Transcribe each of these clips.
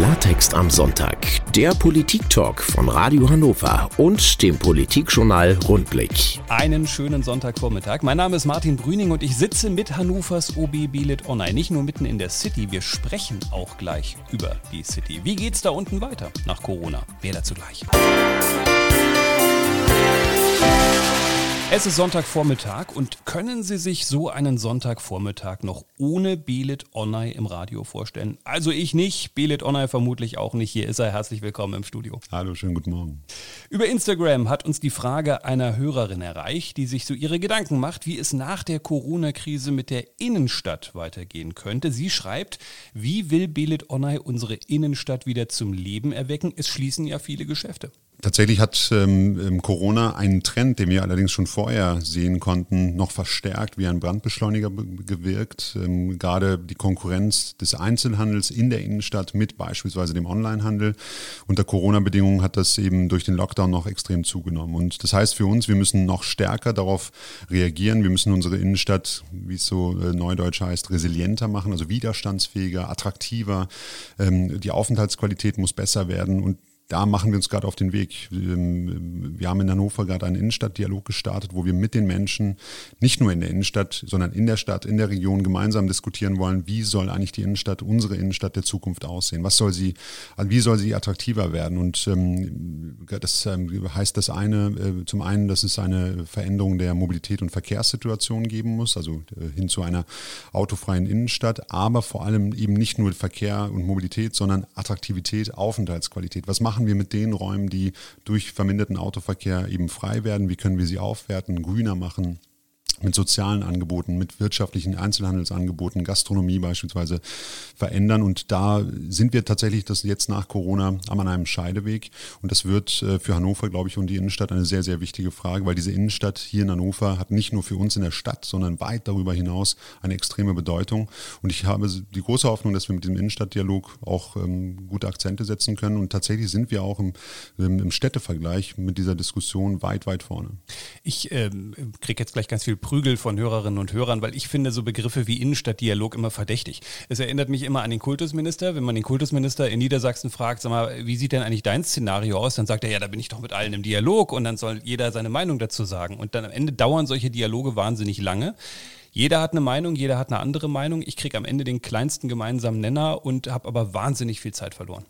Klartext am Sonntag, der Politik-Talk von Radio Hannover und dem Politikjournal Rundblick. Einen schönen Sonntagvormittag. Mein Name ist Martin Brüning und ich sitze mit Hannovers OB Bielet Online. Nicht nur mitten in der City, wir sprechen auch gleich über die City. Wie geht's da unten weiter nach Corona? Mehr dazu gleich. Es ist Sonntagvormittag und können Sie sich so einen Sonntagvormittag noch ohne Belit Onay im Radio vorstellen? Also ich nicht, Belit Onay vermutlich auch nicht. Hier ist er. Herzlich willkommen im Studio. Hallo, schönen guten Morgen. Über Instagram hat uns die Frage einer Hörerin erreicht, die sich so ihre Gedanken macht, wie es nach der Corona-Krise mit der Innenstadt weitergehen könnte. Sie schreibt, wie will Belit Onay unsere Innenstadt wieder zum Leben erwecken? Es schließen ja viele Geschäfte. Tatsächlich hat ähm, Corona einen Trend, den wir allerdings schon vorher sehen konnten, noch verstärkt wie ein Brandbeschleuniger gewirkt. Ähm, gerade die Konkurrenz des Einzelhandels in der Innenstadt mit beispielsweise dem Onlinehandel. Unter Corona-Bedingungen hat das eben durch den Lockdown noch extrem zugenommen. Und das heißt für uns, wir müssen noch stärker darauf reagieren. Wir müssen unsere Innenstadt, wie es so äh, neudeutsch heißt, resilienter machen, also widerstandsfähiger, attraktiver. Ähm, die Aufenthaltsqualität muss besser werden und da machen wir uns gerade auf den Weg. Ähm, wir haben in Hannover gerade einen Innenstadtdialog gestartet, wo wir mit den Menschen nicht nur in der Innenstadt, sondern in der Stadt, in der Region gemeinsam diskutieren wollen, wie soll eigentlich die Innenstadt, unsere Innenstadt der Zukunft aussehen? Was soll sie, wie soll sie attraktiver werden? Und ähm, das ähm, heißt das eine, äh, zum einen, dass es eine Veränderung der Mobilität und Verkehrssituation geben muss, also äh, hin zu einer autofreien Innenstadt, aber vor allem eben nicht nur Verkehr und Mobilität, sondern Attraktivität, Aufenthaltsqualität. Was machen machen wir mit den Räumen, die durch verminderten Autoverkehr eben frei werden? Wie können wir sie aufwerten, grüner machen? Mit sozialen Angeboten, mit wirtschaftlichen Einzelhandelsangeboten, Gastronomie beispielsweise verändern. Und da sind wir tatsächlich das jetzt nach Corona an einem Scheideweg. Und das wird äh, für Hannover, glaube ich, und die Innenstadt eine sehr, sehr wichtige Frage, weil diese Innenstadt hier in Hannover hat nicht nur für uns in der Stadt, sondern weit darüber hinaus eine extreme Bedeutung. Und ich habe die große Hoffnung, dass wir mit dem Innenstadtdialog auch ähm, gute Akzente setzen können. Und tatsächlich sind wir auch im, im Städtevergleich mit dieser Diskussion weit, weit vorne. Ich ähm, kriege jetzt gleich ganz viel Prügel von Hörerinnen und Hörern, weil ich finde so Begriffe wie Innenstadtdialog immer verdächtig. Es erinnert mich immer an den Kultusminister. Wenn man den Kultusminister in Niedersachsen fragt, sag mal, wie sieht denn eigentlich dein Szenario aus? Dann sagt er, ja, da bin ich doch mit allen im Dialog und dann soll jeder seine Meinung dazu sagen. Und dann am Ende dauern solche Dialoge wahnsinnig lange. Jeder hat eine Meinung, jeder hat eine andere Meinung. Ich kriege am Ende den kleinsten gemeinsamen Nenner und habe aber wahnsinnig viel Zeit verloren.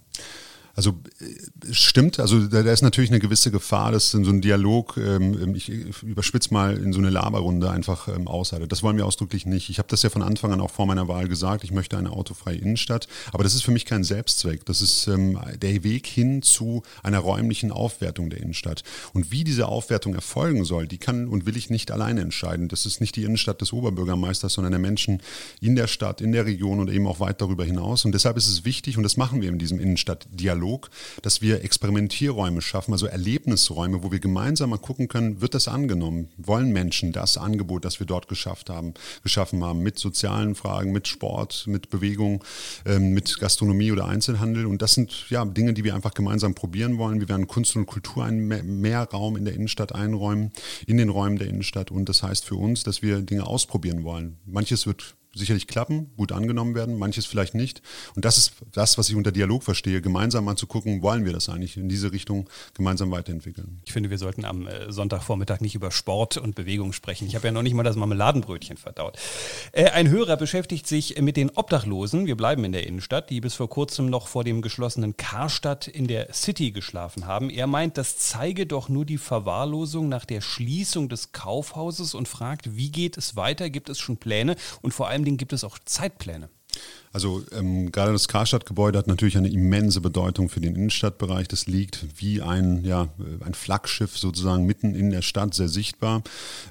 Also äh, stimmt, also da, da, ist natürlich eine gewisse Gefahr, dass in so ein Dialog, ähm, ähm ich überspitze mal, in so eine Laberrunde einfach ähm, aushaltet. Das wollen wir ausdrücklich nicht. Ich habe das ja von Anfang an auch vor meiner Wahl gesagt, ich möchte eine autofreie Innenstadt. Aber das ist für mich kein Selbstzweck. Das ist ähm, der Weg hin zu einer räumlichen Aufwertung der Innenstadt. Und wie diese Aufwertung erfolgen soll, die kann und will ich nicht alleine entscheiden. Das ist nicht die Innenstadt des Oberbürgermeisters, sondern der Menschen in der Stadt, in der Region und eben auch weit darüber hinaus. Und deshalb ist es wichtig, und das machen wir in diesem Innenstadtdialog, Dialog, dass wir Experimentierräume schaffen, also Erlebnisräume, wo wir gemeinsam mal gucken können, wird das angenommen? Wollen Menschen das Angebot, das wir dort geschafft haben, geschaffen haben, mit sozialen Fragen, mit Sport, mit Bewegung, ähm, mit Gastronomie oder Einzelhandel? Und das sind ja Dinge, die wir einfach gemeinsam probieren wollen. Wir werden Kunst und Kultur einen mehr Raum in der Innenstadt einräumen, in den Räumen der Innenstadt. Und das heißt für uns, dass wir Dinge ausprobieren wollen. Manches wird sicherlich klappen, gut angenommen werden, manches vielleicht nicht. Und das ist das, was ich unter Dialog verstehe, gemeinsam mal zu gucken, wollen wir das eigentlich in diese Richtung gemeinsam weiterentwickeln. Ich finde, wir sollten am äh, Sonntagvormittag nicht über Sport und Bewegung sprechen. Ich habe ja noch nicht mal das Marmeladenbrötchen verdaut. Äh, ein Hörer beschäftigt sich mit den Obdachlosen, wir bleiben in der Innenstadt, die bis vor kurzem noch vor dem geschlossenen Karstadt in der City geschlafen haben. Er meint, das zeige doch nur die Verwahrlosung nach der Schließung des Kaufhauses und fragt, wie geht es weiter? Gibt es schon Pläne? Und vor allem allen Dingen gibt es auch Zeitpläne. Also ähm, gerade das Karstadt-Gebäude hat natürlich eine immense Bedeutung für den Innenstadtbereich. Das liegt wie ein, ja, ein Flaggschiff sozusagen mitten in der Stadt, sehr sichtbar.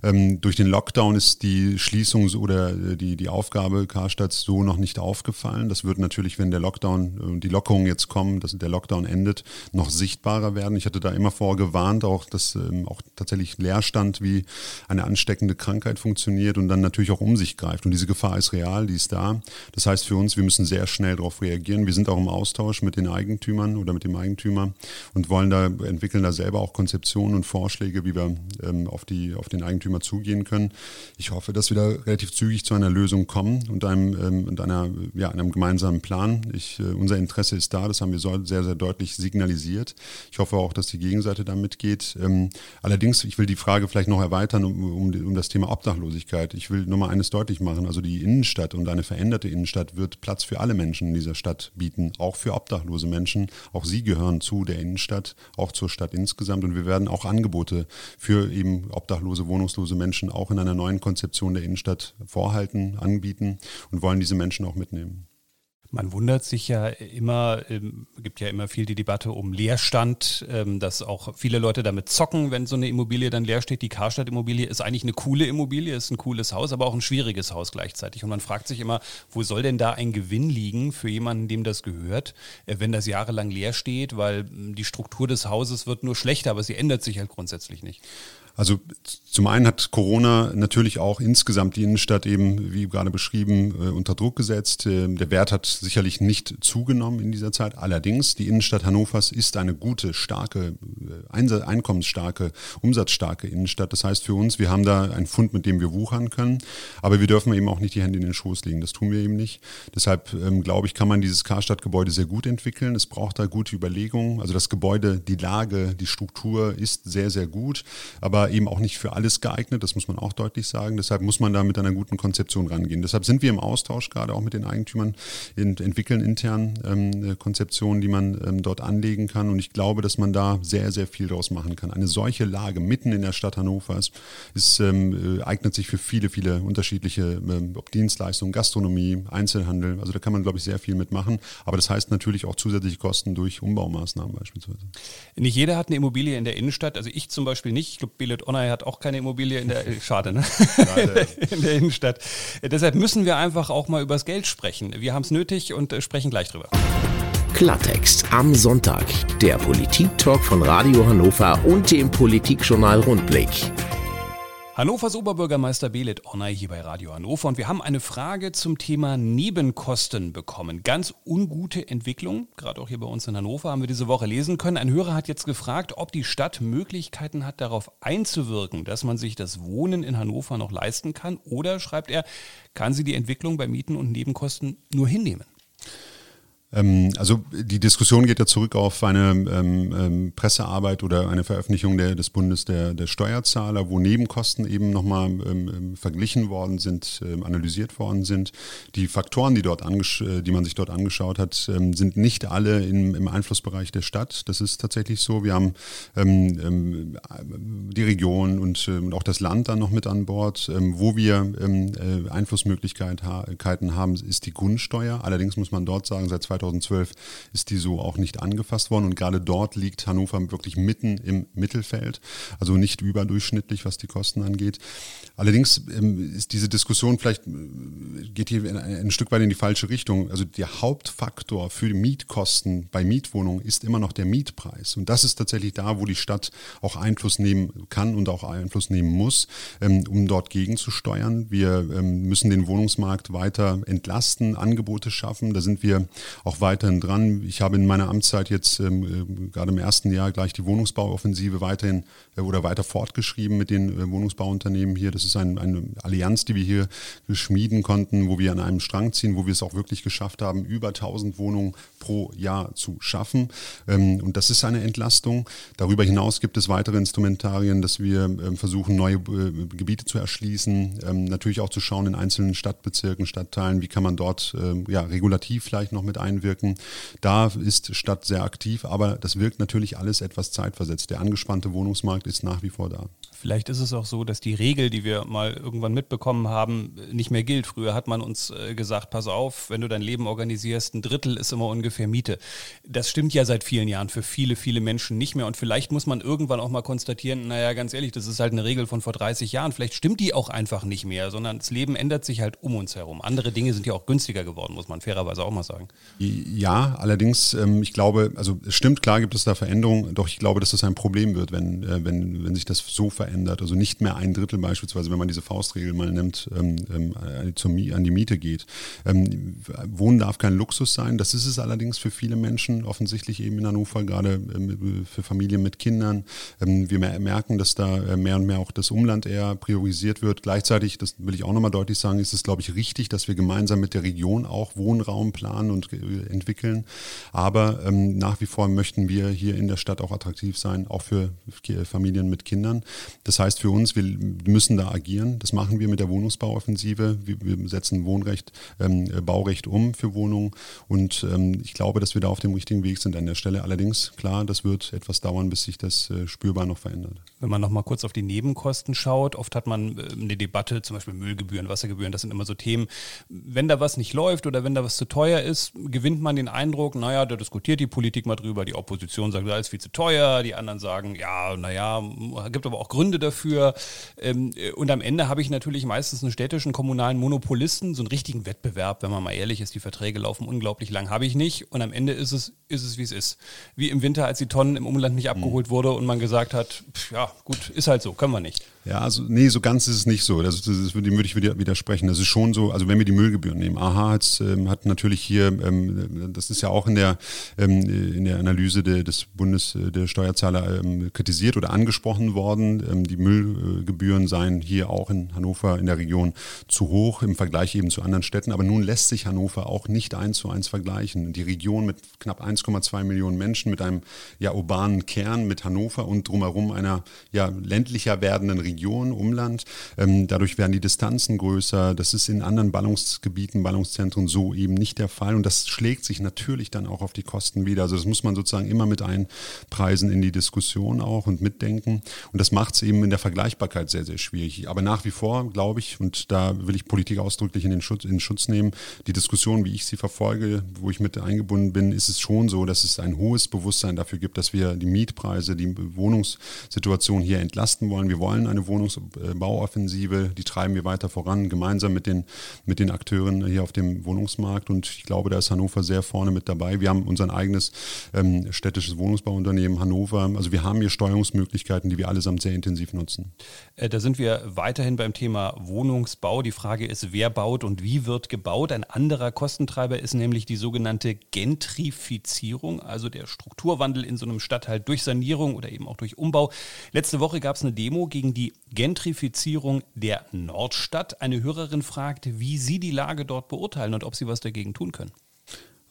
Ähm, durch den Lockdown ist die Schließung oder äh, die, die Aufgabe Karstadts so noch nicht aufgefallen. Das wird natürlich, wenn der Lockdown, äh, die Lockerungen jetzt kommen, dass der Lockdown endet, noch sichtbarer werden. Ich hatte da immer vorgewarnt, auch dass ähm, auch tatsächlich Leerstand wie eine ansteckende Krankheit funktioniert und dann natürlich auch um sich greift. Und diese Gefahr ist real, die ist da. Das heißt für uns, uns, wir müssen sehr schnell darauf reagieren. Wir sind auch im Austausch mit den Eigentümern oder mit dem Eigentümer und wollen da, entwickeln da selber auch Konzeptionen und Vorschläge, wie wir ähm, auf, die, auf den Eigentümer zugehen können. Ich hoffe, dass wir da relativ zügig zu einer Lösung kommen und einem, ähm, und einer, ja, einem gemeinsamen Plan. Ich, äh, unser Interesse ist da, das haben wir sehr, sehr deutlich signalisiert. Ich hoffe auch, dass die Gegenseite da mitgeht. Ähm, allerdings, ich will die Frage vielleicht noch erweitern um, um, um das Thema Obdachlosigkeit. Ich will nur mal eines deutlich machen. Also die Innenstadt und eine veränderte Innenstadt wird Platz für alle Menschen in dieser Stadt bieten, auch für obdachlose Menschen. Auch sie gehören zu der Innenstadt, auch zur Stadt insgesamt. Und wir werden auch Angebote für eben obdachlose, wohnungslose Menschen auch in einer neuen Konzeption der Innenstadt vorhalten, anbieten und wollen diese Menschen auch mitnehmen. Man wundert sich ja immer, ähm, gibt ja immer viel die Debatte um Leerstand, ähm, dass auch viele Leute damit zocken, wenn so eine Immobilie dann leer steht. Die Karstadt-Immobilie ist eigentlich eine coole Immobilie, ist ein cooles Haus, aber auch ein schwieriges Haus gleichzeitig. Und man fragt sich immer, wo soll denn da ein Gewinn liegen für jemanden, dem das gehört, äh, wenn das jahrelang leer steht, weil die Struktur des Hauses wird nur schlechter, aber sie ändert sich halt grundsätzlich nicht. Also zum einen hat Corona natürlich auch insgesamt die Innenstadt eben, wie gerade beschrieben, äh, unter Druck gesetzt. Ähm, der Wert hat sicherlich nicht zugenommen in dieser Zeit. Allerdings, die Innenstadt Hannovers ist eine gute, starke, äh, einkommensstarke, umsatzstarke Innenstadt. Das heißt für uns, wir haben da einen Fund, mit dem wir wuchern können. Aber wir dürfen eben auch nicht die Hände in den Schoß legen. Das tun wir eben nicht. Deshalb ähm, glaube ich, kann man dieses Karstadt-Gebäude sehr gut entwickeln. Es braucht da gute Überlegungen. Also das Gebäude, die Lage, die Struktur ist sehr, sehr gut. Aber eben auch nicht für alles geeignet, das muss man auch deutlich sagen. Deshalb muss man da mit einer guten Konzeption rangehen. Deshalb sind wir im Austausch gerade auch mit den Eigentümern, entwickeln intern ähm, Konzeptionen, die man ähm, dort anlegen kann. Und ich glaube, dass man da sehr, sehr viel daraus machen kann. Eine solche Lage mitten in der Stadt Hannovers ist, ähm, äh, eignet sich für viele, viele unterschiedliche ähm, Dienstleistungen, Gastronomie, Einzelhandel. Also da kann man, glaube ich, sehr viel mitmachen. Aber das heißt natürlich auch zusätzliche Kosten durch Umbaumaßnahmen beispielsweise. Nicht jeder hat eine Immobilie in der Innenstadt. Also ich zum Beispiel nicht. Ich glaube, David Onay hat auch keine Immobilie in der, schade, ne? In der Innenstadt. Deshalb müssen wir einfach auch mal übers Geld sprechen. Wir haben es nötig und äh, sprechen gleich drüber. Klartext am Sonntag. Der Politik-Talk von Radio Hannover und dem Politikjournal Rundblick. Hannovers Oberbürgermeister Belit Ornay hier bei Radio Hannover und wir haben eine Frage zum Thema Nebenkosten bekommen. Ganz ungute Entwicklung, gerade auch hier bei uns in Hannover haben wir diese Woche lesen können. Ein Hörer hat jetzt gefragt, ob die Stadt Möglichkeiten hat, darauf einzuwirken, dass man sich das Wohnen in Hannover noch leisten kann oder, schreibt er, kann sie die Entwicklung bei Mieten und Nebenkosten nur hinnehmen? Ähm, also die Diskussion geht ja zurück auf eine ähm, ähm, Pressearbeit oder eine Veröffentlichung der, des Bundes der, der Steuerzahler, wo Nebenkosten eben nochmal ähm, ähm, verglichen worden sind, ähm, analysiert worden sind. Die Faktoren, die, dort äh, die man sich dort angeschaut hat, sind nicht alle im, im Einflussbereich der Stadt. Das ist tatsächlich so. Wir haben die Region und auch das Land dann noch mit an Bord. Wo wir äh, Einflussmöglichkeiten haben, ist die Grundsteuer. Allerdings muss man dort sagen, seit 2012 ist die so auch nicht angefasst worden. Und gerade dort liegt Hannover wirklich mitten im Mittelfeld, also nicht überdurchschnittlich, was die Kosten angeht. Allerdings ähm, ist diese Diskussion vielleicht, äh, geht hier ein, Stück weit in die falsche Richtung. Also der Hauptfaktor für Mietkosten bei Mietwohnungen ist immer noch der Mietpreis. Und das ist tatsächlich da, wo die Stadt auch Einfluss nehmen kann und auch Einfluss nehmen muss, ähm, um dort gegenzusteuern. Wir ähm, müssen den Wohnungsmarkt weiter entlasten, Angebote schaffen. Da sind wir auch weiterhin dran. Ich habe in meiner Amtszeit jetzt ähm, äh, gerade im ersten Jahr gleich die Wohnungsbauoffensive weiterhin äh, oder weiter fortgeschrieben mit den äh, Wohnungsbauunternehmen hier. Das ist ein, eine Allianz, die wir hier schmieden konnten, wo wir an einem Strang ziehen, wo wir es auch wirklich geschafft haben, über 1000 Wohnungen pro Jahr zu schaffen. Ähm, und das ist eine Entlastung. Darüber hinaus gibt es weitere Instrumentarien, dass wir ähm, versuchen, neue äh, Gebiete zu erschließen, ähm, natürlich auch zu schauen in einzelnen Stadtbezirken, Stadtteilen, wie kann man dort ja, regulativ vielleicht noch mit einbringen einwirken. Da ist Stadt sehr aktiv, aber das wirkt natürlich alles etwas zeitversetzt. Der angespannte Wohnungsmarkt ist nach wie vor da. Vielleicht ist es auch so, dass die Regel, die wir mal irgendwann mitbekommen haben, nicht mehr gilt. Früher hat man uns äh, gesagt, pass auf, wenn du dein Leben organisierst, ein Drittel ist immer ungefähr Miete. Das stimmt ja seit vielen Jahren für viele, viele Menschen nicht mehr. Und vielleicht muss man irgendwann auch mal konstatieren, naja, ganz ehrlich, das ist halt eine Regel von vor 30 Jahren. Vielleicht stimmt die auch einfach nicht mehr, sondern das Leben ändert sich halt um uns herum. Andere Dinge sind ja auch günstiger geworden, muss man fairerweise auch mal sagen. Ja, allerdings, ähm, ich glaube, also es stimmt, klar gibt es da Veränderungen, doch ich glaube, dass das ein Problem wird, wenn, äh, wenn, wenn sich das so verändert. Also nicht mehr ein Drittel beispielsweise, wenn man diese Faustregel mal nimmt, ähm, ähm, an die Miete geht. Wohnen darf kein Luxus sein. Das ist es allerdings für viele Menschen, offensichtlich eben in Hannover, gerade für Familien mit Kindern. Wir merken, dass da mehr und mehr auch das Umland eher priorisiert wird. Gleichzeitig, das will ich auch nochmal deutlich sagen, ist es, glaube ich, richtig, dass wir gemeinsam mit der Region auch Wohnraum planen und entwickeln. Aber ähm, nach wie vor möchten wir hier in der Stadt auch attraktiv sein, auch für Familien mit Kindern. Das heißt für uns, wir müssen da agieren. Das machen wir mit der Wohnungsbauoffensive. Wir, wir setzen Wohnrecht, ähm, Baurecht um für Wohnungen. Und ähm, ich glaube, dass wir da auf dem richtigen Weg sind an der Stelle. Allerdings, klar, das wird etwas dauern, bis sich das äh, spürbar noch verändert. Wenn man noch mal kurz auf die Nebenkosten schaut, oft hat man äh, eine Debatte, zum Beispiel Müllgebühren, Wassergebühren, das sind immer so Themen. Wenn da was nicht läuft oder wenn da was zu teuer ist, gewinnt man den Eindruck, naja, da diskutiert die Politik mal drüber, die Opposition sagt, das ist viel zu teuer, die anderen sagen, ja, naja, gibt aber auch Gründe dafür. Ähm, und am Ende habe ich natürlich meistens einen städtischen, kommunalen Monopolisten, so einen richtigen Wettbewerb, wenn man mal ehrlich ist, die Verträge laufen unglaublich lang, habe ich nicht. Und am Ende ist es, ist es, wie es ist. Wie im Winter, als die Tonnen im Umland nicht abgeholt mhm. wurde und man gesagt hat, ja, gut, ist halt so, können wir nicht. Ja, also nee, so ganz ist es nicht so. Das, das, das würde ich widersprechen. Das ist schon so, also wenn wir die Müllgebühren nehmen, AHA hat, ähm, hat natürlich hier, ähm, das ist ja auch in der, ähm, in der Analyse de, des Bundes äh, der Steuerzahler ähm, kritisiert oder angesprochen worden. Die Müllgebühren seien hier auch in Hannover in der Region zu hoch im Vergleich eben zu anderen Städten. Aber nun lässt sich Hannover auch nicht eins zu eins vergleichen. Die Region mit knapp 1,2 Millionen Menschen, mit einem ja urbanen Kern, mit Hannover und drumherum einer ja ländlicher werdenden Region Region, Umland. Ähm, dadurch werden die Distanzen größer. Das ist in anderen Ballungsgebieten, Ballungszentren so eben nicht der Fall. Und das schlägt sich natürlich dann auch auf die Kosten wieder. Also das muss man sozusagen immer mit einpreisen in die Diskussion auch und mitdenken. Und das macht es eben in der Vergleichbarkeit sehr, sehr schwierig. Aber nach wie vor, glaube ich, und da will ich Politik ausdrücklich in den Schutz, in Schutz nehmen, die Diskussion, wie ich sie verfolge, wo ich mit eingebunden bin, ist es schon so, dass es ein hohes Bewusstsein dafür gibt, dass wir die Mietpreise, die Wohnungssituation hier entlasten wollen. Wir wollen eine eine Wohnungsbauoffensive, die treiben wir weiter voran, gemeinsam mit den, mit den Akteuren hier auf dem Wohnungsmarkt. Und ich glaube, da ist Hannover sehr vorne mit dabei. Wir haben unser eigenes ähm, städtisches Wohnungsbauunternehmen Hannover. Also wir haben hier Steuerungsmöglichkeiten, die wir allesamt sehr intensiv nutzen. Äh, da sind wir weiterhin beim Thema Wohnungsbau. Die Frage ist, wer baut und wie wird gebaut? Ein anderer Kostentreiber ist nämlich die sogenannte Gentrifizierung, also der Strukturwandel in so einem Stadtteil durch Sanierung oder eben auch durch Umbau. Letzte Woche gab es eine Demo gegen die Gentrifizierung der Nordstadt. Eine Hörerin fragt, wie Sie die Lage dort beurteilen und ob Sie was dagegen tun können.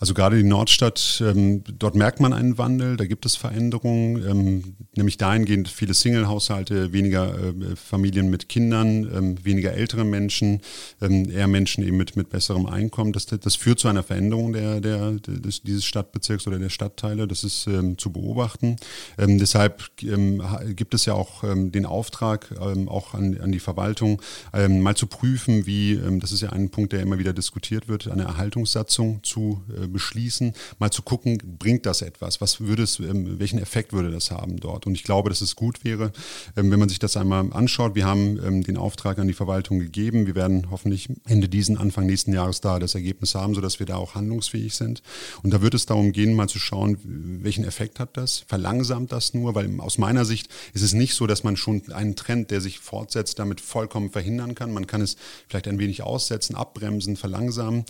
Also gerade die Nordstadt, ähm, dort merkt man einen Wandel, da gibt es Veränderungen, ähm, nämlich dahingehend viele Single-Haushalte, weniger äh, Familien mit Kindern, ähm, weniger ältere Menschen, ähm, eher Menschen eben mit, mit besserem Einkommen. Das, das führt zu einer Veränderung der, der, des, dieses Stadtbezirks oder der Stadtteile, das ist ähm, zu beobachten. Ähm, deshalb gibt es ja auch den Auftrag, auch an, an die Verwaltung, mal zu prüfen, wie, das ist ja ein Punkt, der immer wieder diskutiert wird, eine Erhaltungssatzung zu äh, beschließen, mal zu gucken, bringt das etwas? Was würde es, ähm, welchen Effekt würde das haben dort? Und ich glaube, dass es gut wäre, ähm, wenn man sich das einmal anschaut. Wir haben ähm, den Auftrag an die Verwaltung gegeben. Wir werden hoffentlich Ende diesen, Anfang nächsten Jahres da das Ergebnis haben, sodass wir da auch handlungsfähig sind. Und da wird es darum gehen, mal zu schauen, welchen Effekt hat das? Verlangsamt das nur? Weil aus meiner Sicht ist es nicht so, dass man schon einen Trend, der sich fortsetzt, damit vollkommen verhindern kann. Man kann es vielleicht ein wenig aussetzen, abbremsen, verlangsamen.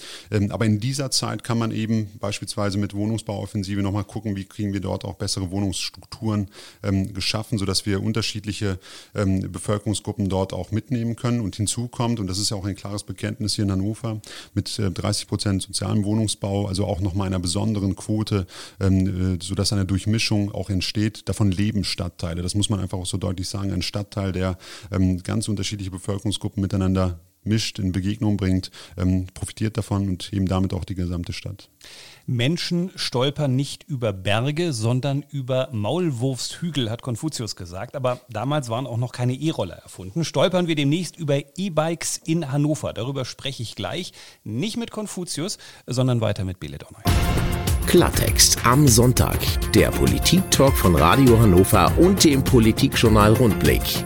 Aber in dieser Zeit kann man eben eben beispielsweise mit Wohnungsbauoffensive nochmal gucken, wie kriegen wir dort auch bessere Wohnungsstrukturen ähm, geschaffen, sodass wir unterschiedliche ähm, Bevölkerungsgruppen dort auch mitnehmen können. Und hinzu kommt, und das ist ja auch ein klares Bekenntnis hier in Hannover, mit äh, 30 Prozent sozialem Wohnungsbau, also auch nochmal einer besonderen Quote, ähm, äh, sodass eine Durchmischung auch entsteht. Davon leben Stadtteile. Das muss man einfach auch so deutlich sagen. Ein Stadtteil, der ähm, ganz unterschiedliche Bevölkerungsgruppen miteinander mischt, in Begegnung bringt, ähm, profitiert davon und eben damit auch die gesamte Stadt. Menschen stolpern nicht über Berge, sondern über Maulwurfshügel, hat Konfuzius gesagt. Aber damals waren auch noch keine E-Roller erfunden. Stolpern wir demnächst über E-Bikes in Hannover. Darüber spreche ich gleich. Nicht mit Konfuzius, sondern weiter mit Bele Donner. Klartext am Sonntag. Der Politik-Talk von Radio Hannover und dem Politikjournal Rundblick.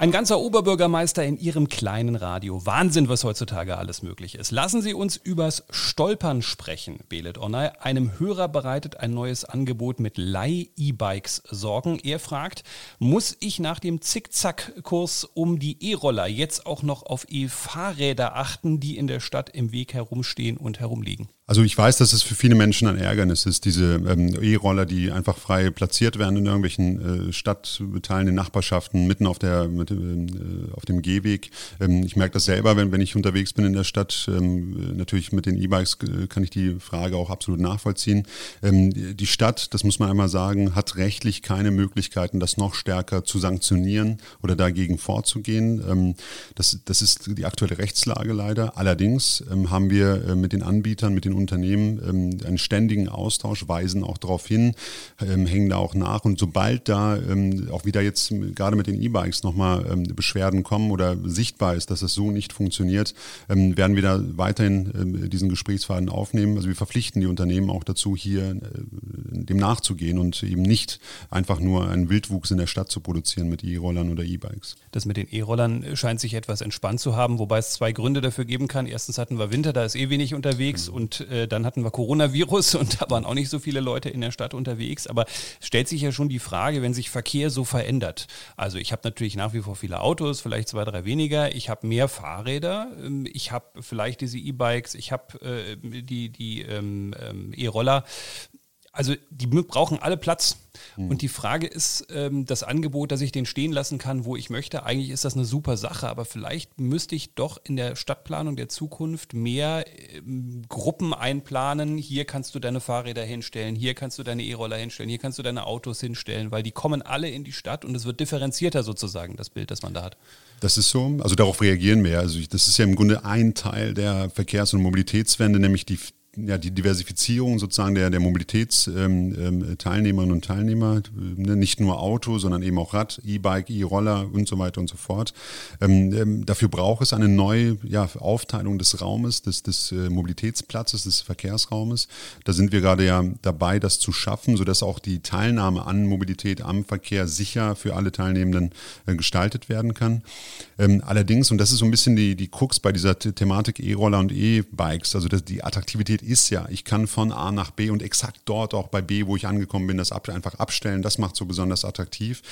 Ein ganzer Oberbürgermeister in Ihrem kleinen Radio. Wahnsinn, was heutzutage alles möglich ist. Lassen Sie uns übers Stolpern sprechen, Belet Onay. Einem Hörer bereitet ein neues Angebot mit Leih-E-Bikes Sorgen. Er fragt, muss ich nach dem Zickzack-Kurs um die E-Roller jetzt auch noch auf E-Fahrräder achten, die in der Stadt im Weg herumstehen und herumliegen? Also ich weiß, dass es für viele Menschen ein Ärgernis ist, diese ähm, E-Roller, die einfach frei platziert werden in irgendwelchen äh, Stadtteilen, in Nachbarschaften, mitten auf, der, mit, ähm, äh, auf dem Gehweg. Ähm, ich merke das selber, wenn, wenn ich unterwegs bin in der Stadt. Ähm, natürlich mit den E-Bikes äh, kann ich die Frage auch absolut nachvollziehen. Ähm, die Stadt, das muss man einmal sagen, hat rechtlich keine Möglichkeiten, das noch stärker zu sanktionieren oder dagegen vorzugehen. Ähm, das, das ist die aktuelle Rechtslage leider. Allerdings haben wir äh, mit den Anbietern, mit den Unternehmen ähm, einen ständigen Austausch, weisen auch darauf hin, ähm, hängen da auch nach. Und sobald da ähm, auch wieder jetzt gerade mit den E-Bikes nochmal ähm, Beschwerden kommen oder sichtbar ist, dass es so nicht funktioniert, ähm, werden wir da weiterhin ähm, diesen Gesprächsfaden aufnehmen. Also wir verpflichten die Unternehmen auch dazu, hier äh, dem nachzugehen und eben nicht einfach nur einen Wildwuchs in der Stadt zu produzieren mit E-Rollern oder E-Bikes. Das mit den E-Rollern scheint sich etwas entspannt zu haben, wobei es zwei Gründe dafür geben kann. Erstens hatten wir Winter, da ist eh wenig unterwegs mhm. und äh, dann hatten wir Coronavirus und da waren auch nicht so viele Leute in der Stadt unterwegs. Aber es stellt sich ja schon die Frage, wenn sich Verkehr so verändert. Also ich habe natürlich nach wie vor viele Autos, vielleicht zwei, drei weniger. Ich habe mehr Fahrräder. Ähm, ich habe vielleicht diese E-Bikes. Ich habe äh, die, die ähm, ähm, E-Roller also die brauchen alle Platz. Mhm. Und die Frage ist, ähm, das Angebot, dass ich den stehen lassen kann, wo ich möchte, eigentlich ist das eine super Sache, aber vielleicht müsste ich doch in der Stadtplanung der Zukunft mehr ähm, Gruppen einplanen. Hier kannst du deine Fahrräder hinstellen, hier kannst du deine E-Roller hinstellen, hier kannst du deine Autos hinstellen, weil die kommen alle in die Stadt und es wird differenzierter sozusagen, das Bild, das man da hat. Das ist so. Also darauf reagieren wir. Also das ist ja im Grunde ein Teil der Verkehrs- und Mobilitätswende, nämlich die, ja, die Diversifizierung sozusagen der, der Mobilitätsteilnehmerinnen ähm, ähm und Teilnehmer, ne, nicht nur Auto, sondern eben auch Rad, E-Bike, E-Roller und so weiter und so fort. Ähm, ähm, dafür braucht es eine neue ja, Aufteilung des Raumes, des, des äh, Mobilitätsplatzes, des Verkehrsraumes. Da sind wir gerade ja dabei, das zu schaffen, sodass auch die Teilnahme an Mobilität, am Verkehr sicher für alle Teilnehmenden äh, gestaltet werden kann. Ähm, allerdings, und das ist so ein bisschen die, die Krux bei dieser Thematik E-Roller und E-Bikes, also das, die Attraktivität ist ja, ich kann von A nach B und exakt dort auch bei B, wo ich angekommen bin, das einfach abstellen. Das macht so besonders attraktiv.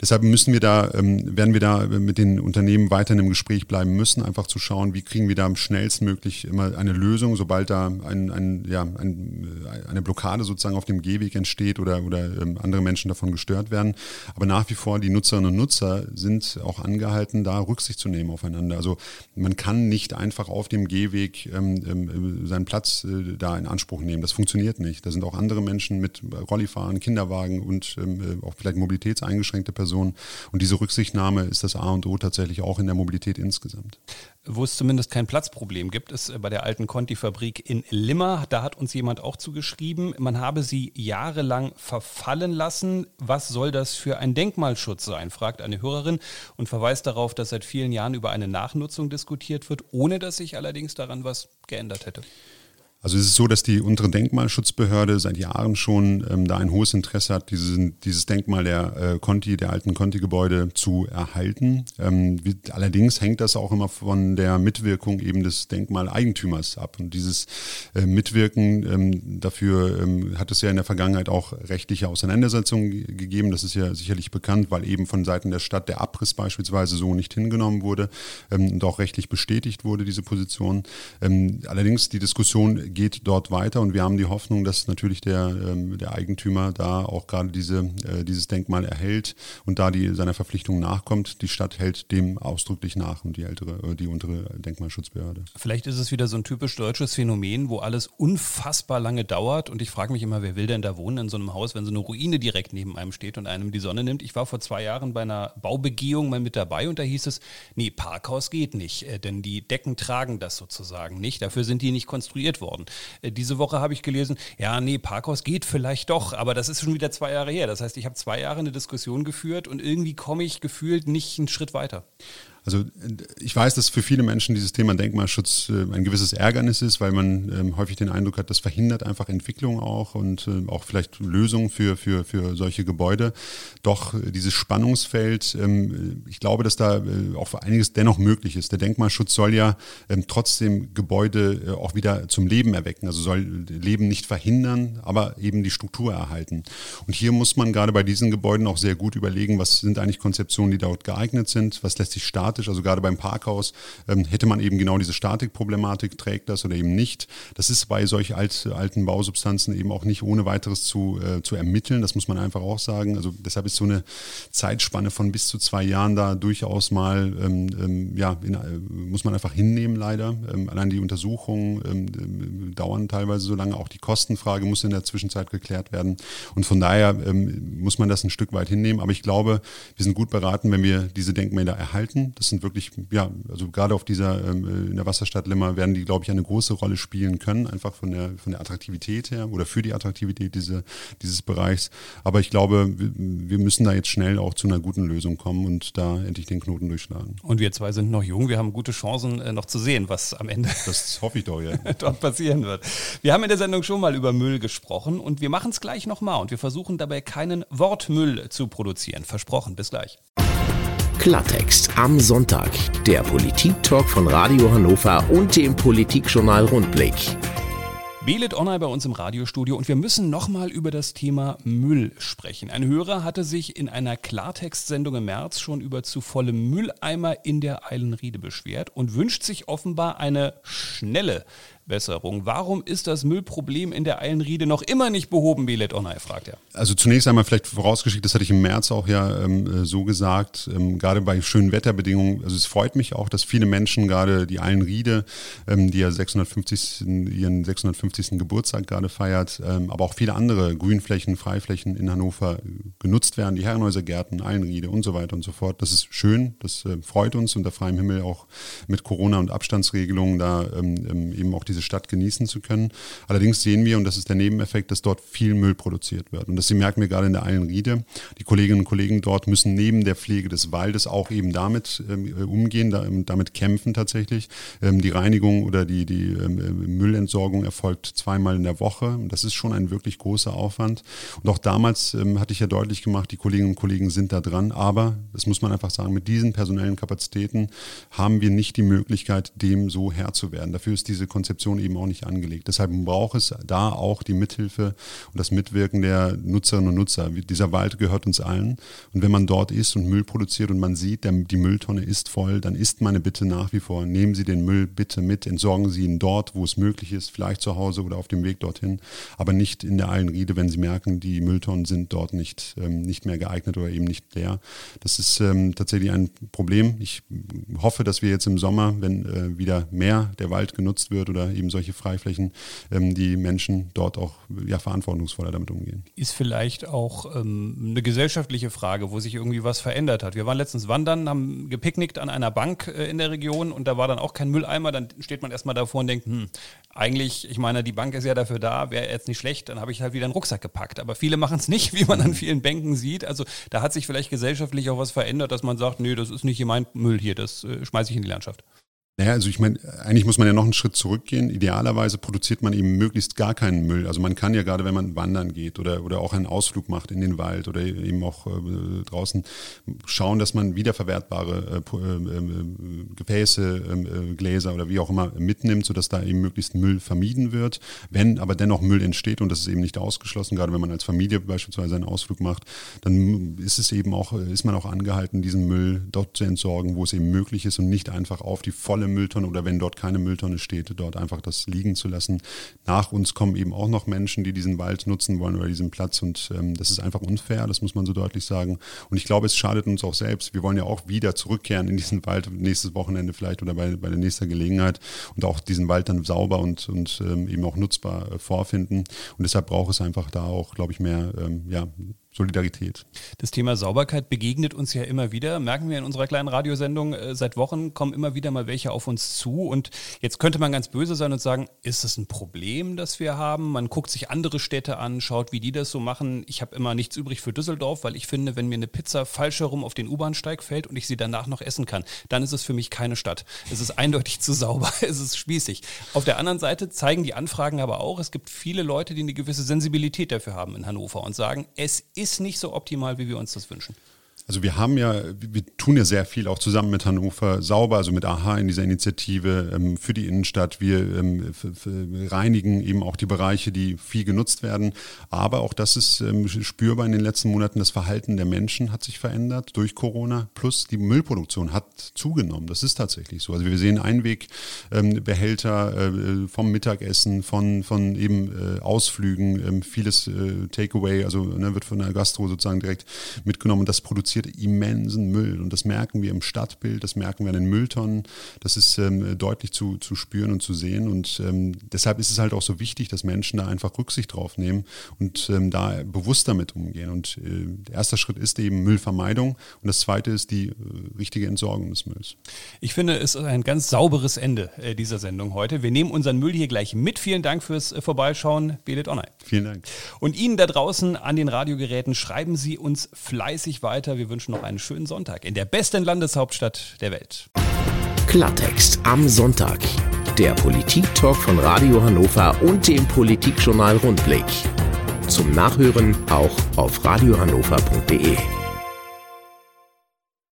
Deshalb müssen wir da, ähm, werden wir da mit den Unternehmen weiterhin im Gespräch bleiben müssen, einfach zu schauen, wie kriegen wir da schnellstmöglich immer eine Lösung, sobald da ein, ein, ja, ein, äh, eine Blockade sozusagen auf dem Gehweg entsteht oder, oder ähm, andere Menschen davon gestört werden. Aber nach wie vor, die Nutzerinnen und Nutzer sind auch angehalten, da Rücksicht zu nehmen aufeinander. Also man kann nicht einfach auf dem Gehweg ähm, ähm, seinen Platz äh, da in Anspruch nehmen. Das funktioniert nicht. Da sind auch andere Menschen mit Rollifahren, Kinderwagen und ähm, äh, auch vielleicht mobilitätseingeschränkte Personen. Und diese Rücksichtnahme ist das A und O tatsächlich auch in der Mobilität insgesamt. Wo es zumindest kein Platzproblem gibt, ist äh, bei der alten Conti-Fabrik in Limmer. Da hat uns jemand auch zugeschrieben, man habe sie jahrelang verfallen lassen. Was soll das für ein Denkmalschutz sein, fragt eine Hörerin und verweist darauf, dass seit vielen Jahren über eine Nachnutzung diskutiert wird, ohne dass sich allerdings daran was geändert hätte. Also es ist so, dass die untere Denkmalschutzbehörde seit Jahren schon ähm, da ein hohes Interesse hat, diesen, dieses Denkmal der äh, Conti, der alten Conti-Gebäude zu erhalten. Ähm, wie, allerdings hängt das auch immer von der Mitwirkung eben des Denkmaleigentümers ab. Und dieses äh, Mitwirken, ähm, dafür ähm, hat es ja in der Vergangenheit auch rechtliche Auseinandersetzungen gegeben. Das ist ja sicherlich bekannt, weil eben von Seiten der Stadt der Abriss beispielsweise so nicht hingenommen wurde ähm, und auch rechtlich bestätigt wurde, diese Position. Ähm, allerdings die Diskussion geht dort weiter und wir haben die Hoffnung, dass natürlich der, ähm, der Eigentümer da auch gerade diese, äh, dieses Denkmal erhält und da die seiner Verpflichtung nachkommt. Die Stadt hält dem ausdrücklich nach und die ältere, äh, die untere Denkmalschutzbehörde. Vielleicht ist es wieder so ein typisch deutsches Phänomen, wo alles unfassbar lange dauert und ich frage mich immer, wer will denn da wohnen in so einem Haus, wenn so eine Ruine direkt neben einem steht und einem die Sonne nimmt. Ich war vor zwei Jahren bei einer Baubegehung mal mit dabei und da hieß es, nee, Parkhaus geht nicht, äh, denn die Decken tragen das sozusagen nicht. Dafür sind die nicht konstruiert worden. Äh, diese Woche habe ich gelesen, ja, nee, Parkhaus geht vielleicht doch, aber das ist schon wieder zwei Jahre her. Das heißt, ich habe zwei Jahre eine Diskussion geführt und irgendwie komme ich gefühlt nicht einen Schritt weiter. Also ich weiß, dass für viele Menschen dieses Thema Denkmalschutz äh, ein gewisses Ärgernis ist, weil man ähm, häufig den Eindruck hat, das verhindert einfach Entwicklung auch und äh, auch vielleicht Lösungen für, für, für solche Gebäude. Doch äh, dieses Spannungsfeld, ähm, ich glaube, dass da auch einiges dennoch möglich ist. Der Denkmalschutz soll ja ähm, trotzdem Gebäude auch wieder zum Leben erwecken, also soll Leben nicht verhindern, aber eben die Struktur erhalten. Und hier muss man gerade bei diesen Gebäuden auch sehr gut überlegen, was sind eigentlich Konzeptionen, die dort geeignet sind, was lässt sich statisch, also gerade beim Parkhaus ähm, hätte man eben genau diese Statikproblematik, trägt das oder eben nicht. Das ist bei solch alt, alten Bausubstanzen eben auch nicht ohne weiteres zu, äh, zu ermitteln, das muss man einfach auch sagen. Also deshalb ist so eine Zeitspanne von bis zu zwei Jahren da durchaus mal, ähm, ähm, ja, in, äh, muss man einfach hinnehmen leider. Ähm, allein die Untersuchungen ähm, dauern teilweise so lange, auch die Kostenfrage muss in der Zwischenzeit geklärt werden. Und von daher ähm, muss man das ein Stück weit hinnehmen. Aber ich glaube, wir sind gut beraten, wenn wir diese Denkmäler erhalten. Das sind wirklich, ja, also gerade auf dieser, ähm, in der Wasserstadt Limmer werden die, glaube ich, eine große Rolle spielen können, einfach von der, von der Attraktivität her oder für die Attraktivität diese, dieses Bereichs. Aber ich glaube, wir müssen da jetzt schnell auch zu einer guten Lösung kommen und da endlich den Knoten durchschlagen. Und wir zwei sind noch jung, wir haben gute Chancen äh, noch zu sehen, was am Ende das hoffe ich doch, ja. dort passieren wird. Wir haben in der Sendung schon mal über Müll gesprochen und wir machen es gleich nochmal und wir versuchen dabei keinen Wortmüll zu produzieren. Versprochen, bis gleich. Klartext am Sonntag. Der Politik-Talk von Radio Hannover und dem Politikjournal Rundblick. Belit Onay bei uns im Radiostudio und wir müssen nochmal über das Thema Müll sprechen. Ein Hörer hatte sich in einer Klartext-Sendung im März schon über zu volle Mülleimer in der Eilenriede beschwert und wünscht sich offenbar eine schnelle Besserung. Warum ist das Müllproblem in der Eilenriede noch immer nicht behoben, Belet Onay, fragt er. Also zunächst einmal vielleicht vorausgeschickt, das hatte ich im März auch ja ähm, so gesagt, ähm, gerade bei schönen Wetterbedingungen, also es freut mich auch, dass viele Menschen gerade die Eilenriede, ähm, die ja 650, ihren 650. Geburtstag gerade feiert, ähm, aber auch viele andere Grünflächen, Freiflächen in Hannover genutzt werden, die Herrenhäuser Gärten, Eilenriede und so weiter und so fort. Das ist schön, das äh, freut uns unter freiem Himmel auch mit Corona und Abstandsregelungen da ähm, ähm, eben auch diese diese Stadt genießen zu können. Allerdings sehen wir, und das ist der Nebeneffekt, dass dort viel Müll produziert wird. Und das merken wir gerade in der Eilenriede. Die Kolleginnen und Kollegen dort müssen neben der Pflege des Waldes auch eben damit äh, umgehen, da, ähm, damit kämpfen tatsächlich. Ähm, die Reinigung oder die, die ähm, äh, Müllentsorgung erfolgt zweimal in der Woche. Das ist schon ein wirklich großer Aufwand. Und auch damals ähm, hatte ich ja deutlich gemacht, die Kolleginnen und Kollegen sind da dran. Aber, das muss man einfach sagen, mit diesen personellen Kapazitäten haben wir nicht die Möglichkeit, dem so Herr zu werden. Dafür ist diese Konzeption Organisation eben auch nicht angelegt. Deshalb braucht es da auch die Mithilfe und das Mitwirken der Nutzerinnen und Nutzer. Dieser Wald gehört uns allen. Und wenn man dort ist und Müll produziert und man sieht, die Mülltonne ist voll, dann ist meine Bitte nach wie vor, nehmen Sie den Müll bitte mit, entsorgen Sie ihn dort, wo es möglich ist, vielleicht zu Hause oder auf dem Weg dorthin, aber nicht in der Eilenriede, wenn Sie merken, die Mülltonnen sind dort nicht, ähm, nicht mehr geeignet oder eben nicht leer. Das ist ähm, tatsächlich ein Problem. Ich hoffe, dass wir jetzt im Sommer, wenn äh, wieder mehr der Wald genutzt wird oder eben solche Freiflächen, ähm, die Menschen dort auch ja, verantwortungsvoller damit umgehen. Ist vielleicht auch ähm, eine gesellschaftliche Frage, wo sich irgendwie was verändert hat. Wir waren letztens wandern, haben gepicknickt an einer Bank äh, in der Region und da war dann auch kein Mülleimer. Dann steht man erstmal davor und denkt, hm, eigentlich, ich meine, die Bank ist ja dafür da, wäre jetzt nicht schlecht, dann habe ich halt wieder einen Rucksack gepackt. Aber viele machen es nicht, wie man an vielen Bänken sieht. Also da hat sich vielleicht gesellschaftlich auch was verändert, dass man sagt, nee, das ist nicht mein Müll hier, das äh, schmeiße ich in die Landschaft. Naja, also ich meine, eigentlich muss man ja noch einen Schritt zurückgehen. Idealerweise produziert man eben möglichst gar keinen Müll. Also man kann ja gerade, wenn man wandern geht oder, oder auch einen Ausflug macht in den Wald oder eben auch äh, draußen, schauen, dass man wiederverwertbare äh, äh, äh Gefäße, ähm, äh, Gläser oder wie auch immer mitnimmt, sodass da eben möglichst Müll vermieden wird. Wenn aber dennoch Müll entsteht und das ist eben nicht ausgeschlossen, gerade wenn man als Familie beispielsweise einen Ausflug macht, dann ist es eben auch, ist man auch angehalten, diesen Müll dort zu entsorgen, wo es eben möglich ist und nicht einfach auf die volle eine Mülltonne oder wenn dort keine Mülltonne steht, dort einfach das liegen zu lassen. Nach uns kommen eben auch noch Menschen, die diesen Wald nutzen wollen oder diesen Platz und ähm, das ist einfach unfair, das muss man so deutlich sagen. Und ich glaube, es schadet uns auch selbst. Wir wollen ja auch wieder zurückkehren in diesen Wald nächstes Wochenende vielleicht oder bei, bei der nächsten Gelegenheit und auch diesen Wald dann sauber und, und ähm, eben auch nutzbar äh, vorfinden. Und deshalb braucht es einfach da auch, glaube ich, mehr ähm, ja, Solidarität. Das Thema Sauberkeit begegnet uns ja immer wieder. Merken wir in unserer kleinen Radiosendung, äh, seit Wochen kommen immer wieder mal welche auf uns zu. Und jetzt könnte man ganz böse sein und sagen, ist das ein Problem, das wir haben? Man guckt sich andere Städte an, schaut, wie die das so machen. Ich habe immer nichts übrig für Düsseldorf, weil ich finde, wenn mir eine Pizza falsch herum auf den U-Bahnsteig fällt und ich sie danach noch essen kann, dann ist es für mich keine Stadt. Es ist eindeutig zu sauber, es ist spießig. Auf der anderen Seite zeigen die Anfragen aber auch, es gibt viele Leute, die eine gewisse Sensibilität dafür haben in Hannover und sagen, es ist nicht so optimal, wie wir uns das wünschen. Also wir haben ja, wir tun ja sehr viel auch zusammen mit Hannover sauber, also mit AHA in dieser Initiative ähm, für die Innenstadt. Wir ähm, reinigen eben auch die Bereiche, die viel genutzt werden. Aber auch das ist ähm, spürbar in den letzten Monaten. Das Verhalten der Menschen hat sich verändert durch Corona. Plus die Müllproduktion hat zugenommen. Das ist tatsächlich so. Also wir sehen Einwegbehälter äh, vom Mittagessen, von, von eben äh, Ausflügen, ähm, vieles äh, Takeaway, also ne, wird von der Gastro sozusagen direkt mitgenommen. Das produziert produziert immensen Müll. Und das merken wir im Stadtbild, das merken wir an den Mülltonnen. Das ist ähm, deutlich zu, zu spüren und zu sehen. Und ähm, deshalb ist es halt auch so wichtig, dass Menschen da einfach Rücksicht drauf nehmen und ähm, da bewusst damit umgehen. Und äh, der erste Schritt ist eben Müllvermeidung. Und das zweite ist die äh, richtige Entsorgung des Mülls. Ich finde, es ist ein ganz sauberes Ende äh, dieser Sendung heute. Wir nehmen unseren Müll hier gleich mit. Vielen Dank fürs äh, Vorbeischauen. Belet Online. Vielen Dank. Und Ihnen da draußen an den Radiogeräten schreiben Sie uns fleißig weiter. Wir wir wünschen noch einen schönen Sonntag in der besten Landeshauptstadt der Welt. Klartext am Sonntag. Der Politik-Talk von Radio Hannover und dem Politikjournal Rundblick. Zum Nachhören auch auf radiohannover.de.